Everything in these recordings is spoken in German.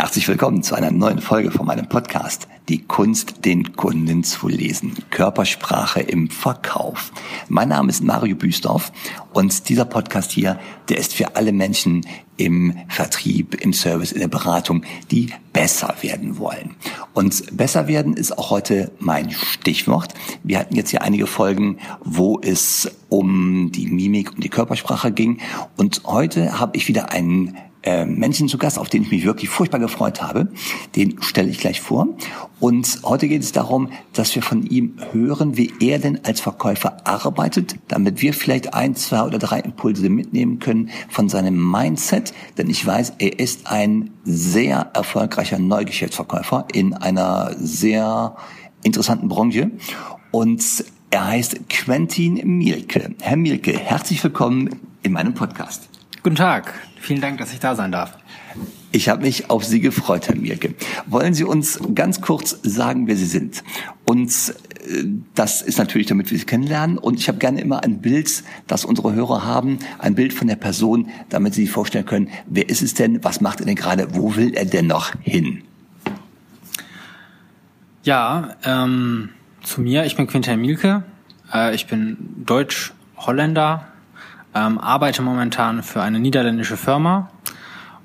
Herzlich willkommen zu einer neuen Folge von meinem Podcast. Die Kunst, den Kunden zu lesen. Körpersprache im Verkauf. Mein Name ist Mario Büsdorf und dieser Podcast hier, der ist für alle Menschen im Vertrieb, im Service, in der Beratung, die besser werden wollen. Und besser werden ist auch heute mein Stichwort. Wir hatten jetzt hier einige Folgen, wo es um die Mimik, um die Körpersprache ging. Und heute habe ich wieder einen äh, Menschen zu Gast, auf den ich mich wirklich furchtbar gefreut habe. Den stelle ich gleich vor. Und heute geht es darum, dass wir von ihm hören, wie er denn als Verkäufer arbeitet, damit wir vielleicht ein, zwei oder drei Impulse mitnehmen können von seinem Mindset. Denn ich weiß, er ist ein sehr erfolgreicher Neugeschäftsverkäufer in einer sehr interessanten Branche. Und er heißt Quentin Mielke. Herr Mielke, herzlich willkommen in meinem Podcast. Guten Tag. Vielen Dank, dass ich da sein darf. Ich habe mich auf Sie gefreut, Herr Mirke. Wollen Sie uns ganz kurz sagen, wer Sie sind? Und äh, das ist natürlich, damit wir Sie kennenlernen. Und ich habe gerne immer ein Bild, das unsere Hörer haben, ein Bild von der Person, damit Sie sich vorstellen können, wer ist es denn, was macht er denn gerade, wo will er denn noch hin? Ja, ähm, zu mir, ich bin Quintin Mielke. Äh, ich bin Deutsch-Holländer, ähm, arbeite momentan für eine niederländische Firma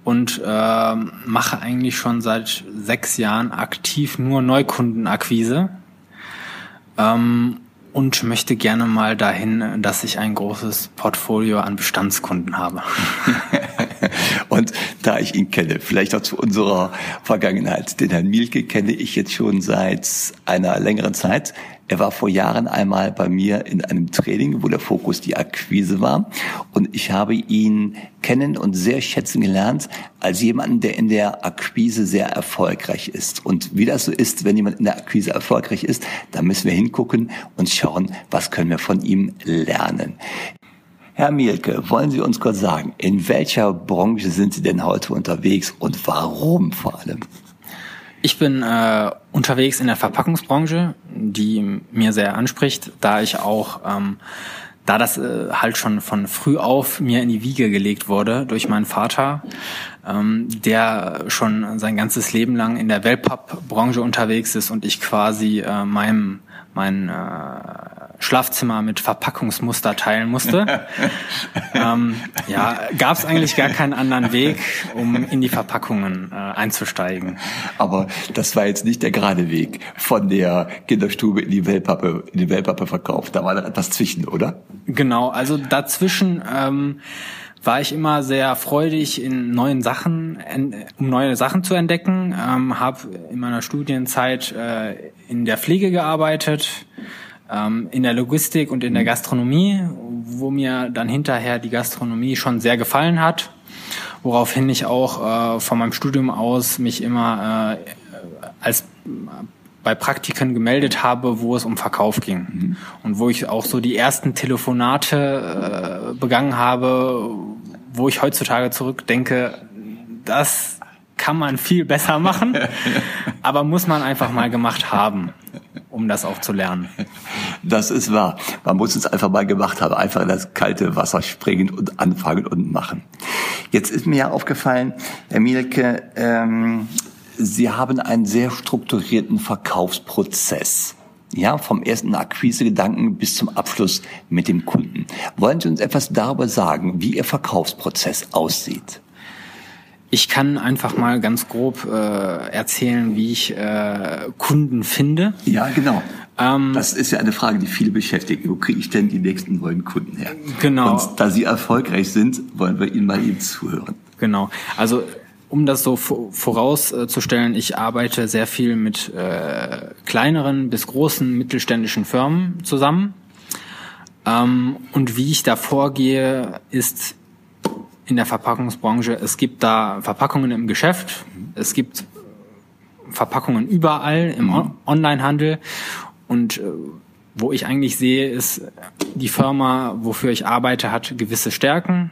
und äh, mache eigentlich schon seit sechs Jahren aktiv nur Neukundenakquise ähm, und möchte gerne mal dahin, dass ich ein großes Portfolio an Bestandskunden habe. und da ich ihn kenne, vielleicht auch zu unserer Vergangenheit, den Herrn Mielke kenne ich jetzt schon seit einer längeren Zeit. Er war vor Jahren einmal bei mir in einem Training, wo der Fokus die Akquise war. Und ich habe ihn kennen und sehr schätzen gelernt als jemanden, der in der Akquise sehr erfolgreich ist. Und wie das so ist, wenn jemand in der Akquise erfolgreich ist, da müssen wir hingucken und schauen, was können wir von ihm lernen. Herr Mielke, wollen Sie uns kurz sagen, in welcher Branche sind Sie denn heute unterwegs und warum vor allem? Ich bin äh, unterwegs in der Verpackungsbranche, die mir sehr anspricht, da ich auch, ähm, da das äh, halt schon von früh auf mir in die Wiege gelegt wurde durch meinen Vater, ähm, der schon sein ganzes Leben lang in der Wellpapp-Branche unterwegs ist und ich quasi äh, meinem mein äh, Schlafzimmer mit Verpackungsmuster teilen musste. ähm, ja, gab es eigentlich gar keinen anderen Weg, um in die Verpackungen äh, einzusteigen. Aber das war jetzt nicht der gerade Weg von der Kinderstube in die Wellpappe, in die Wellpappe verkauft. Da war da etwas zwischen, oder? Genau, also dazwischen ähm, war ich immer sehr freudig in neuen Sachen, um neue Sachen zu entdecken. Ähm, habe in meiner Studienzeit äh, in der Pflege gearbeitet ähm, in der Logistik und in der mhm. Gastronomie, wo mir dann hinterher die Gastronomie schon sehr gefallen hat, woraufhin ich auch äh, von meinem Studium aus mich immer äh, als bei Praktiken gemeldet habe, wo es um Verkauf ging mhm. und wo ich auch so die ersten Telefonate äh, begangen habe, wo ich heutzutage zurückdenke, das kann man viel besser machen, aber muss man einfach mal gemacht haben um das auch zu lernen. Das ist wahr. Man muss es einfach mal gemacht haben, einfach in das kalte Wasser springen und anfangen und machen. Jetzt ist mir ja aufgefallen, Herr Mielke, ähm, Sie haben einen sehr strukturierten Verkaufsprozess. Ja, vom ersten Akquisegedanken bis zum Abschluss mit dem Kunden. Wollen Sie uns etwas darüber sagen, wie Ihr Verkaufsprozess aussieht? Ich kann einfach mal ganz grob äh, erzählen, wie ich äh, Kunden finde. Ja, genau. Ähm, das ist ja eine Frage, die viele beschäftigt. Wo kriege ich denn die nächsten neuen Kunden her? Genau. Und da Sie erfolgreich sind, wollen wir Ihnen mal eben zuhören. Genau. Also um das so vorauszustellen, ich arbeite sehr viel mit äh, kleineren bis großen mittelständischen Firmen zusammen. Ähm, und wie ich da vorgehe, ist in der Verpackungsbranche. Es gibt da Verpackungen im Geschäft, es gibt Verpackungen überall im mhm. Onlinehandel und äh, wo ich eigentlich sehe, ist, die Firma, wofür ich arbeite, hat gewisse Stärken.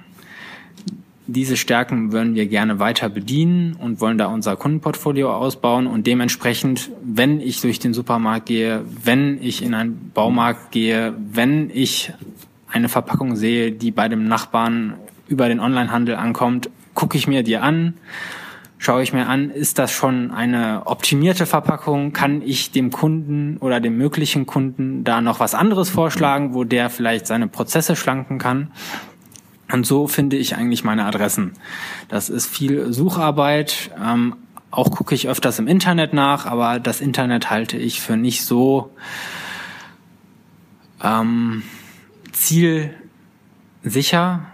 Diese Stärken würden wir gerne weiter bedienen und wollen da unser Kundenportfolio ausbauen und dementsprechend, wenn ich durch den Supermarkt gehe, wenn ich in einen Baumarkt gehe, wenn ich eine Verpackung sehe, die bei dem Nachbarn über den Onlinehandel ankommt, gucke ich mir die an, schaue ich mir an, ist das schon eine optimierte Verpackung? Kann ich dem Kunden oder dem möglichen Kunden da noch was anderes vorschlagen, wo der vielleicht seine Prozesse schlanken kann? Und so finde ich eigentlich meine Adressen. Das ist viel Sucharbeit. Ähm, auch gucke ich öfters im Internet nach, aber das Internet halte ich für nicht so ähm, zielsicher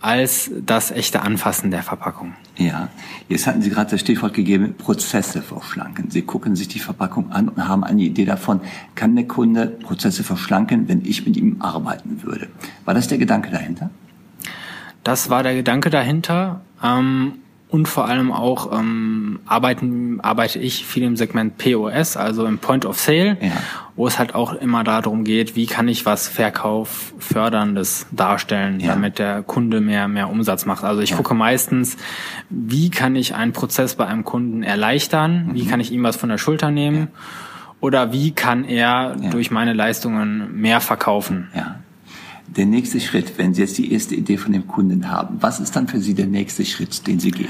als das echte Anfassen der Verpackung. Ja, jetzt hatten Sie gerade das Stichwort gegeben, Prozesse verschlanken. Sie gucken sich die Verpackung an und haben eine Idee davon, kann der Kunde Prozesse verschlanken, wenn ich mit ihm arbeiten würde. War das der Gedanke dahinter? Das war der Gedanke dahinter. Ähm, und vor allem auch ähm, arbeiten, arbeite ich viel im Segment POS, also im Point of Sale, ja. wo es halt auch immer darum geht, wie kann ich was Verkauf förderndes darstellen, ja. damit der Kunde mehr mehr Umsatz macht. Also ich ja. gucke meistens, wie kann ich einen Prozess bei einem Kunden erleichtern, mhm. wie kann ich ihm was von der Schulter nehmen oder wie kann er durch meine Leistungen mehr verkaufen. Ja der nächste Schritt, wenn Sie jetzt die erste Idee von dem Kunden haben, was ist dann für Sie der nächste Schritt, den Sie gehen?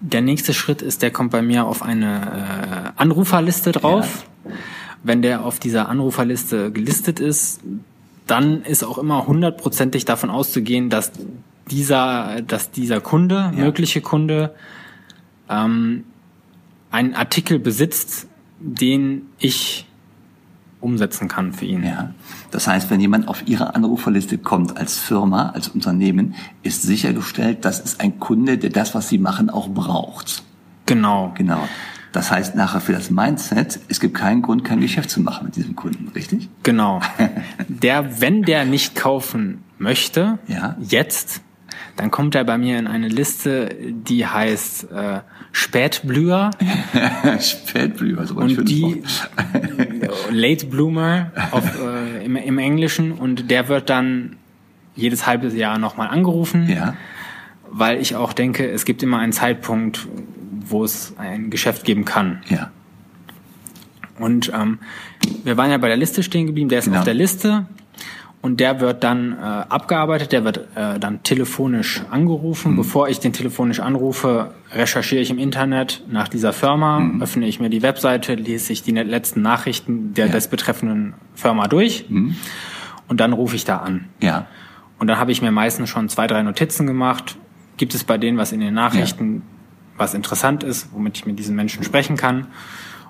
Der nächste Schritt ist, der kommt bei mir auf eine äh, Anruferliste drauf. Ja. Wenn der auf dieser Anruferliste gelistet ist, dann ist auch immer hundertprozentig davon auszugehen, dass dieser, dass dieser Kunde, ja. mögliche Kunde, ähm, einen Artikel besitzt, den ich umsetzen kann für ihn. Ja. Das heißt, wenn jemand auf Ihre Anruferliste kommt als Firma, als Unternehmen, ist sichergestellt, das ist ein Kunde, der das, was Sie machen, auch braucht. Genau. Genau. Das heißt nachher für das Mindset, es gibt keinen Grund, kein Geschäft zu machen mit diesem Kunden, richtig? Genau. Der, wenn der nicht kaufen möchte, ja. jetzt, dann kommt er bei mir in eine Liste, die heißt äh, Spätblüher. Spätblüher, so Und die Late Bloomer auf, äh, im, im Englischen und der wird dann jedes halbe Jahr nochmal angerufen. Ja. Weil ich auch denke, es gibt immer einen Zeitpunkt, wo es ein Geschäft geben kann. Ja. Und ähm, wir waren ja bei der Liste stehen geblieben, der ist genau. auf der Liste und der wird dann äh, abgearbeitet, der wird äh, dann telefonisch angerufen. Mhm. Bevor ich den telefonisch anrufe, recherchiere ich im Internet nach dieser Firma, mhm. öffne ich mir die Webseite, lese ich die letzten Nachrichten der ja. des betreffenden Firma durch mhm. und dann rufe ich da an. Ja. Und dann habe ich mir meistens schon zwei, drei Notizen gemacht. Gibt es bei denen was in den Nachrichten, ja. was interessant ist, womit ich mit diesen Menschen sprechen kann?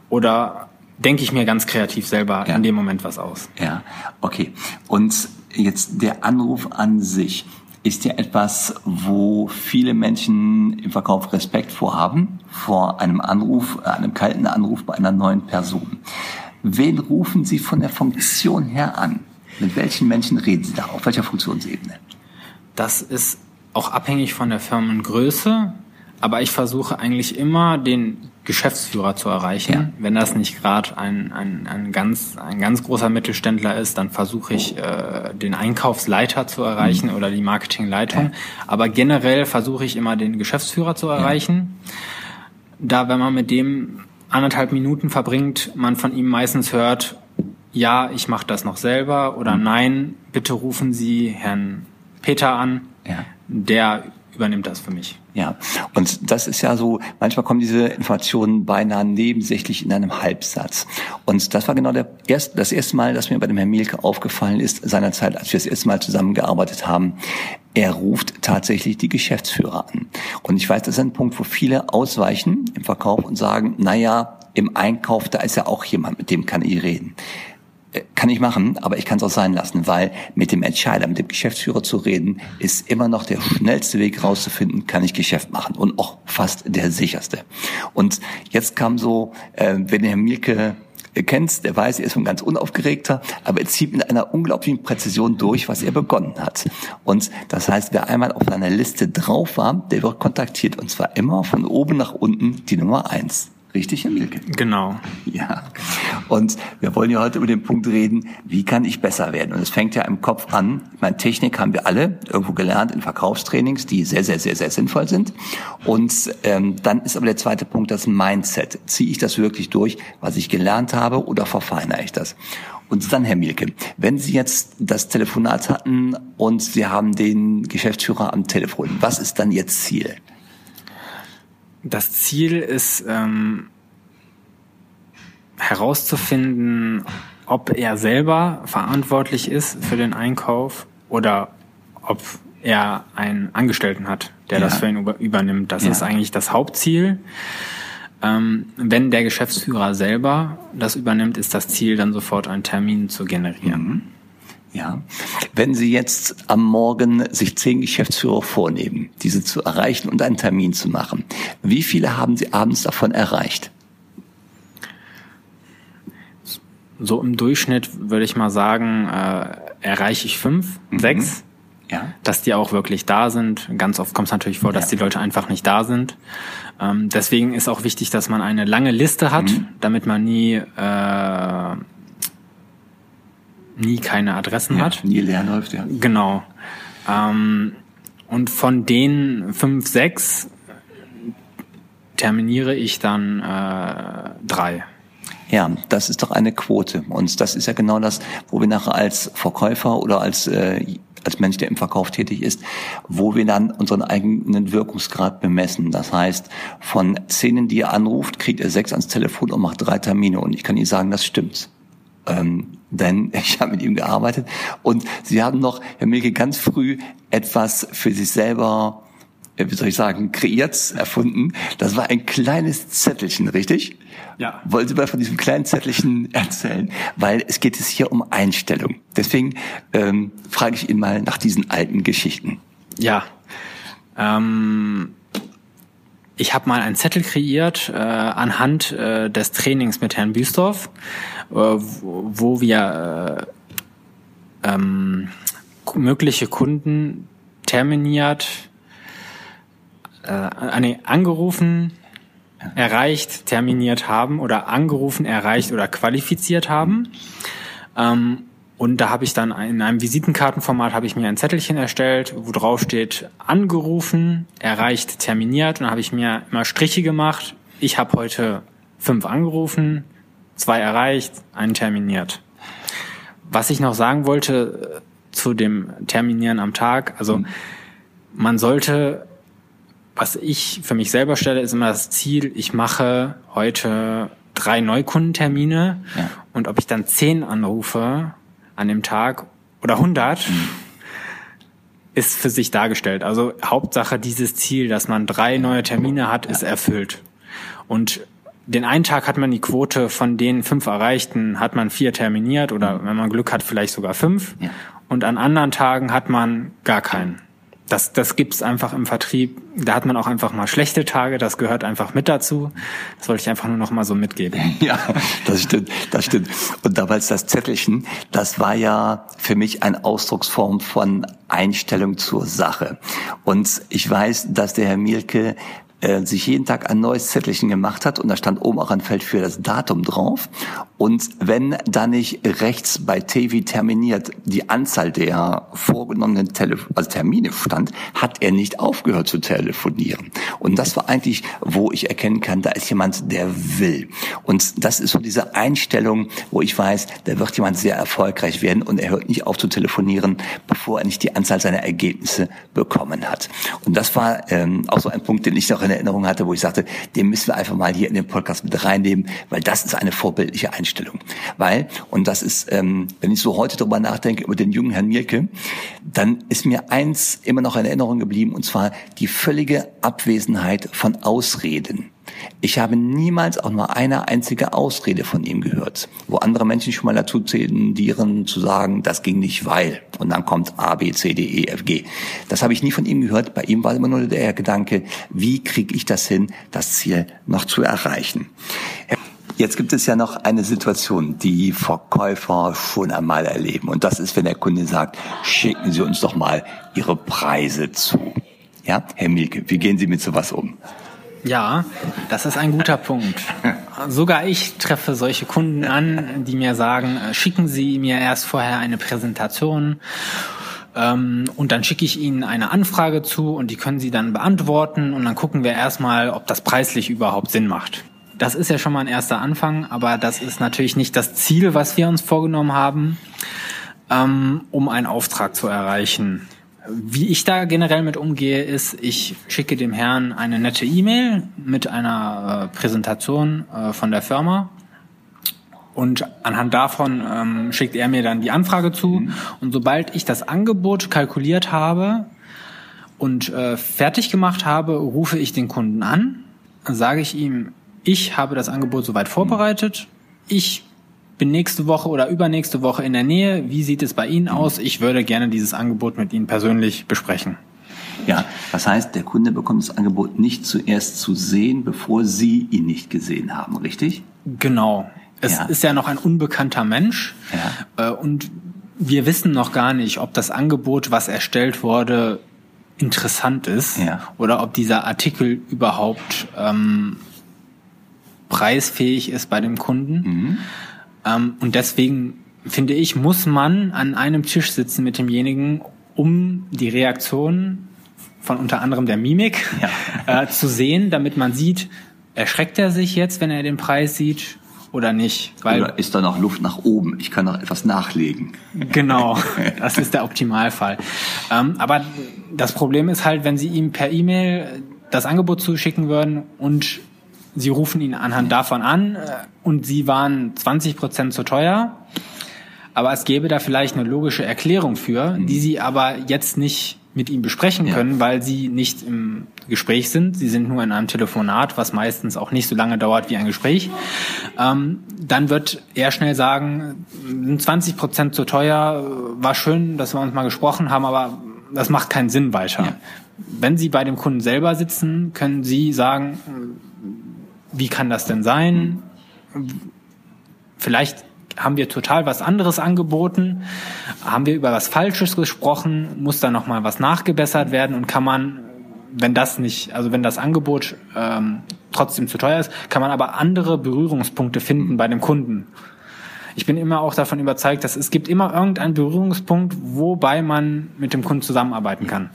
Oder denke ich mir ganz kreativ selber ja. in dem Moment was aus. Ja, okay. Und jetzt der Anruf an sich ist ja etwas, wo viele Menschen im Verkauf Respekt vorhaben, vor einem Anruf, äh, einem kalten Anruf bei einer neuen Person. Wen rufen Sie von der Funktion her an? Mit welchen Menschen reden Sie da? Auf welcher Funktionsebene? Das ist auch abhängig von der Firmengröße, aber ich versuche eigentlich immer den Geschäftsführer zu erreichen. Ja. Wenn das nicht gerade ein, ein, ein, ganz, ein ganz großer Mittelständler ist, dann versuche ich, äh, den Einkaufsleiter zu erreichen mhm. oder die Marketingleitung. Ja. Aber generell versuche ich immer, den Geschäftsführer zu erreichen. Ja. Da, wenn man mit dem anderthalb Minuten verbringt, man von ihm meistens hört, ja, ich mache das noch selber oder mhm. nein, bitte rufen Sie Herrn Peter an. Der übernimmt das für mich. Ja, und das ist ja so, manchmal kommen diese Informationen beinahe nebensächlich in einem Halbsatz. Und das war genau der erste, das erste Mal, dass mir bei dem Herrn Mielke aufgefallen ist, seinerzeit, als wir das erste Mal zusammengearbeitet haben. Er ruft tatsächlich die Geschäftsführer an. Und ich weiß, das ist ein Punkt, wo viele ausweichen im Verkauf und sagen, na ja, im Einkauf, da ist ja auch jemand, mit dem kann ich reden kann ich machen, aber ich kann es auch sein lassen, weil mit dem Entscheider, mit dem Geschäftsführer zu reden, ist immer noch der schnellste Weg rauszufinden, kann ich Geschäft machen und auch fast der sicherste. Und jetzt kam so, äh, wenn Herr Mielke kennt, der weiß, er ist ein ganz unaufgeregter, aber er zieht mit einer unglaublichen Präzision durch, was er begonnen hat. Und das heißt, wer einmal auf seiner Liste drauf war, der wird kontaktiert und zwar immer von oben nach unten die Nummer eins. Richtig, Herr Mielke? Genau. Ja. Und wir wollen ja heute über den Punkt reden, wie kann ich besser werden? Und es fängt ja im Kopf an. Ich meine, Technik haben wir alle irgendwo gelernt in Verkaufstrainings, die sehr, sehr, sehr, sehr sinnvoll sind. Und ähm, dann ist aber der zweite Punkt das Mindset. Ziehe ich das wirklich durch, was ich gelernt habe, oder verfeinere ich das? Und dann, Herr Mielke, wenn Sie jetzt das Telefonat hatten und Sie haben den Geschäftsführer am Telefon, was ist dann Ihr Ziel? Das Ziel ist ähm, herauszufinden, ob er selber verantwortlich ist für den Einkauf oder ob er einen Angestellten hat, der ja. das für ihn über, übernimmt. Das ja. ist eigentlich das Hauptziel. Ähm, wenn der Geschäftsführer selber das übernimmt, ist das Ziel dann sofort einen Termin zu generieren. Mhm. Ja. Wenn Sie jetzt am Morgen sich zehn Geschäftsführer vornehmen, diese zu erreichen und einen Termin zu machen, wie viele haben Sie abends davon erreicht? So im Durchschnitt würde ich mal sagen, äh, erreiche ich fünf, mhm. sechs. Ja. Dass die auch wirklich da sind. Ganz oft kommt es natürlich vor, dass ja. die Leute einfach nicht da sind. Ähm, deswegen ist auch wichtig, dass man eine lange Liste hat, mhm. damit man nie äh, nie keine Adressen ja, hat. Nie leer läuft, ja. Genau. Ähm, und von den fünf, sechs terminiere ich dann äh, drei. Ja, das ist doch eine Quote. Und das ist ja genau das, wo wir nachher als Verkäufer oder als, äh, als Mensch, der im Verkauf tätig ist, wo wir dann unseren eigenen Wirkungsgrad bemessen. Das heißt, von Szenen, die er anruft, kriegt er sechs ans Telefon und macht drei Termine. Und ich kann Ihnen sagen, das stimmt. Ähm, denn ich habe mit ihm gearbeitet und sie haben noch, Herr Milke, ganz früh etwas für sich selber, äh, wie soll ich sagen, kreiert, erfunden. Das war ein kleines Zettelchen, richtig? Ja. Wollen Sie mal von diesem kleinen Zettelchen erzählen? Weil es geht es hier um Einstellung. Deswegen ähm, frage ich ihn mal nach diesen alten Geschichten. Ja. Ähm ich habe mal einen Zettel kreiert äh, anhand äh, des Trainings mit Herrn Büstorf, äh, wo wir äh, ähm, mögliche Kunden terminiert, äh, nee, angerufen, erreicht, terminiert haben oder angerufen, erreicht oder qualifiziert haben. Ähm, und da habe ich dann in einem Visitenkartenformat habe ich mir ein Zettelchen erstellt, wo drauf steht angerufen, erreicht, terminiert. Und dann habe ich mir immer Striche gemacht. Ich habe heute fünf angerufen, zwei erreicht, einen terminiert. Was ich noch sagen wollte äh, zu dem Terminieren am Tag, also mhm. man sollte, was ich für mich selber stelle, ist immer das Ziel, ich mache heute drei Neukundentermine ja. und ob ich dann zehn anrufe an dem Tag oder 100 ist für sich dargestellt. Also Hauptsache dieses Ziel, dass man drei neue Termine hat, ist erfüllt. Und den einen Tag hat man die Quote von den fünf erreichten, hat man vier terminiert oder wenn man Glück hat, vielleicht sogar fünf. Ja. Und an anderen Tagen hat man gar keinen das, das gibt's einfach im Vertrieb. Da hat man auch einfach mal schlechte Tage, das gehört einfach mit dazu. Das wollte ich einfach nur noch mal so mitgeben. Ja, das stimmt, das stimmt. Und damals das Zettelchen, das war ja für mich eine Ausdrucksform von Einstellung zur Sache. Und ich weiß, dass der Herr Mielke äh, sich jeden Tag ein neues Zettelchen gemacht hat und da stand oben auch ein Feld für das Datum drauf. Und wenn da nicht rechts bei TV terminiert die Anzahl der vorgenommenen Telef also Termine stand, hat er nicht aufgehört zu telefonieren. Und das war eigentlich, wo ich erkennen kann, da ist jemand, der will. Und das ist so diese Einstellung, wo ich weiß, da wird jemand sehr erfolgreich werden und er hört nicht auf zu telefonieren, bevor er nicht die Anzahl seiner Ergebnisse bekommen hat. Und das war ähm, auch so ein Punkt, den ich noch in Erinnerung hatte, wo ich sagte, den müssen wir einfach mal hier in den Podcast mit reinnehmen, weil das ist eine vorbildliche Einstellung. Weil, und das ist, ähm, wenn ich so heute darüber nachdenke, über den jungen Herrn Mirke, dann ist mir eins immer noch in Erinnerung geblieben, und zwar die völlige Abwesenheit von Ausreden. Ich habe niemals auch nur eine einzige Ausrede von ihm gehört, wo andere Menschen schon mal dazu tendieren zu sagen, das ging nicht weil. Und dann kommt A, B, C, D, E, F, G. Das habe ich nie von ihm gehört. Bei ihm war immer nur der Gedanke, wie kriege ich das hin, das Ziel noch zu erreichen. Jetzt gibt es ja noch eine Situation, die Verkäufer schon einmal erleben. Und das ist, wenn der Kunde sagt, schicken Sie uns doch mal Ihre Preise zu. Ja, Herr Mielke, wie gehen Sie mit sowas um? Ja, das ist ein guter Punkt. Sogar ich treffe solche Kunden an, die mir sagen, äh, schicken Sie mir erst vorher eine Präsentation ähm, und dann schicke ich Ihnen eine Anfrage zu und die können Sie dann beantworten und dann gucken wir erstmal, ob das preislich überhaupt Sinn macht. Das ist ja schon mal ein erster Anfang, aber das ist natürlich nicht das Ziel, was wir uns vorgenommen haben, ähm, um einen Auftrag zu erreichen. Wie ich da generell mit umgehe, ist, ich schicke dem Herrn eine nette E-Mail mit einer äh, Präsentation äh, von der Firma. Und anhand davon ähm, schickt er mir dann die Anfrage zu. Mhm. Und sobald ich das Angebot kalkuliert habe und äh, fertig gemacht habe, rufe ich den Kunden an, sage ich ihm, ich habe das Angebot soweit vorbereitet. Ich bin nächste Woche oder übernächste Woche in der Nähe. Wie sieht es bei Ihnen aus? Ich würde gerne dieses Angebot mit Ihnen persönlich besprechen. Ja, das heißt, der Kunde bekommt das Angebot nicht zuerst zu sehen, bevor Sie ihn nicht gesehen haben, richtig? Genau. Es ja. ist ja noch ein unbekannter Mensch ja. Äh, und wir wissen noch gar nicht, ob das Angebot, was erstellt wurde, interessant ist ja. oder ob dieser Artikel überhaupt ähm, preisfähig ist bei dem Kunden. Mhm. Ähm, und deswegen finde ich, muss man an einem Tisch sitzen mit demjenigen, um die Reaktion von unter anderem der Mimik ja. äh, zu sehen, damit man sieht, erschreckt er sich jetzt, wenn er den Preis sieht oder nicht. Weil oder ist da noch Luft nach oben? Ich kann noch etwas nachlegen. Genau, das ist der Optimalfall. Ähm, aber das Problem ist halt, wenn Sie ihm per E-Mail das Angebot zuschicken würden und Sie rufen ihn anhand davon an äh, und Sie waren 20 Prozent zu teuer. Aber es gäbe da vielleicht eine logische Erklärung für, die mhm. Sie aber jetzt nicht mit ihm besprechen können, ja. weil sie nicht im Gespräch sind. Sie sind nur in einem Telefonat, was meistens auch nicht so lange dauert wie ein Gespräch. Ähm, dann wird er schnell sagen, 20 Prozent zu teuer, war schön, dass wir uns mal gesprochen haben, aber das macht keinen Sinn weiter. Ja. Wenn Sie bei dem Kunden selber sitzen, können Sie sagen, wie kann das denn sein? Vielleicht haben wir total was anderes angeboten? Haben wir über was Falsches gesprochen? Muss da nochmal was nachgebessert werden? Und kann man, wenn das nicht, also wenn das Angebot ähm, trotzdem zu teuer ist, kann man aber andere Berührungspunkte finden bei dem Kunden. Ich bin immer auch davon überzeugt, dass es gibt immer irgendeinen Berührungspunkt, wobei man mit dem Kunden zusammenarbeiten kann.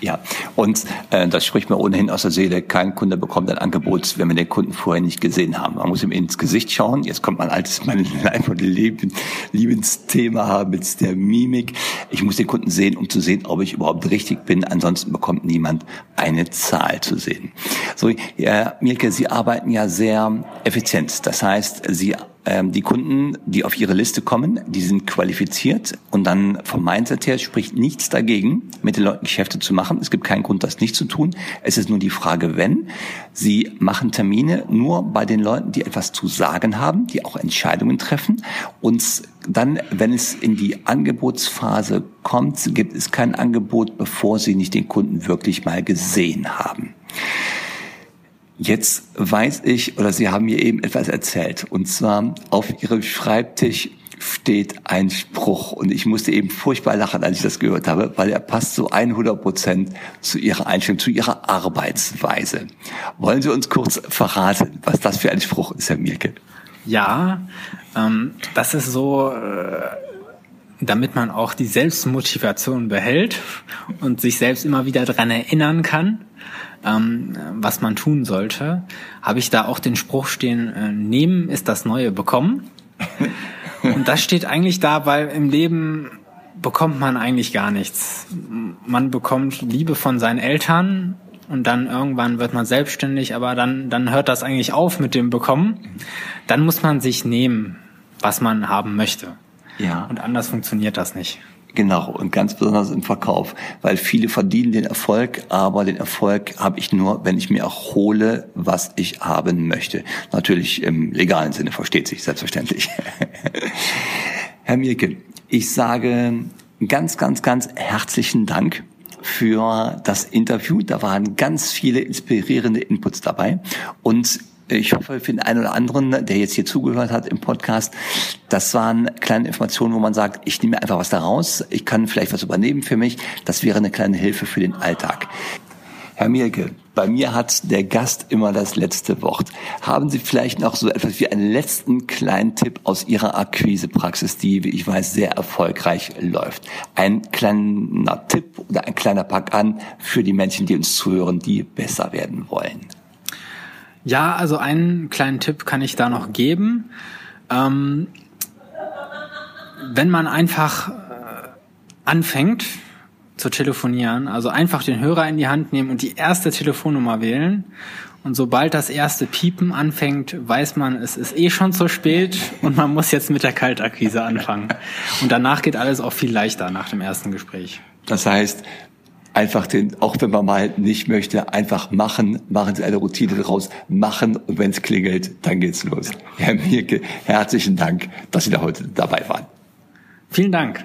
Ja, und äh, das spricht mir ohnehin aus der Seele. Kein Kunde bekommt ein Angebot, wenn wir den Kunden vorher nicht gesehen haben. Man muss ihm ins Gesicht schauen. Jetzt kommt man altes, mein einfach Leben, Liebensthema haben mit der Mimik. Ich muss den Kunden sehen, um zu sehen, ob ich überhaupt richtig bin. Ansonsten bekommt niemand eine Zahl zu sehen. So, Herr Mielke, Sie arbeiten ja sehr effizient. Das heißt, Sie die Kunden, die auf ihre Liste kommen, die sind qualifiziert und dann vom Mindset her spricht nichts dagegen, mit den Leuten Geschäfte zu machen. Es gibt keinen Grund, das nicht zu tun. Es ist nur die Frage, wenn. Sie machen Termine nur bei den Leuten, die etwas zu sagen haben, die auch Entscheidungen treffen. Und dann, wenn es in die Angebotsphase kommt, gibt es kein Angebot, bevor Sie nicht den Kunden wirklich mal gesehen haben. Jetzt weiß ich, oder Sie haben mir eben etwas erzählt. Und zwar auf Ihrem Schreibtisch steht ein Spruch. Und ich musste eben furchtbar lachen, als ich das gehört habe, weil er passt so 100 Prozent zu Ihrer Einstellung, zu Ihrer Arbeitsweise. Wollen Sie uns kurz verraten, was das für ein Spruch ist, Herr Mielke? Ja, ähm, das ist so, äh, damit man auch die Selbstmotivation behält und sich selbst immer wieder dran erinnern kann ähm, was man tun sollte, habe ich da auch den Spruch stehen, äh, nehmen ist das neue bekommen. Und das steht eigentlich da, weil im Leben bekommt man eigentlich gar nichts. Man bekommt Liebe von seinen Eltern und dann irgendwann wird man selbstständig, aber dann, dann hört das eigentlich auf mit dem Bekommen. Dann muss man sich nehmen, was man haben möchte. Ja. Und anders funktioniert das nicht. Genau, und ganz besonders im Verkauf, weil viele verdienen den Erfolg, aber den Erfolg habe ich nur, wenn ich mir auch hole, was ich haben möchte. Natürlich im legalen Sinne, versteht sich selbstverständlich. Herr Mielke, ich sage ganz, ganz, ganz herzlichen Dank für das Interview. Da waren ganz viele inspirierende Inputs dabei und ich hoffe, für den einen oder anderen, der jetzt hier zugehört hat im Podcast, das waren kleine Informationen, wo man sagt, ich nehme einfach was daraus, ich kann vielleicht was übernehmen für mich. Das wäre eine kleine Hilfe für den Alltag. Herr Mielke, bei mir hat der Gast immer das letzte Wort. Haben Sie vielleicht noch so etwas wie einen letzten kleinen Tipp aus Ihrer Akquisepraxis, die, wie ich weiß, sehr erfolgreich läuft? Ein kleiner Tipp oder ein kleiner Pack an für die Menschen, die uns zuhören, die besser werden wollen. Ja, also einen kleinen Tipp kann ich da noch geben. Ähm, wenn man einfach äh, anfängt zu telefonieren. Also einfach den Hörer in die Hand nehmen und die erste Telefonnummer wählen. Und sobald das erste Piepen anfängt, weiß man, es ist eh schon zu spät und man muss jetzt mit der Kaltakquise anfangen. Und danach geht alles auch viel leichter nach dem ersten Gespräch. Das heißt, einfach den, auch wenn man mal nicht möchte, einfach machen, machen Sie eine Routine daraus, machen und wenn es klingelt, dann geht's los. Herr Mirke, herzlichen Dank, dass Sie da heute dabei waren. Vielen Dank.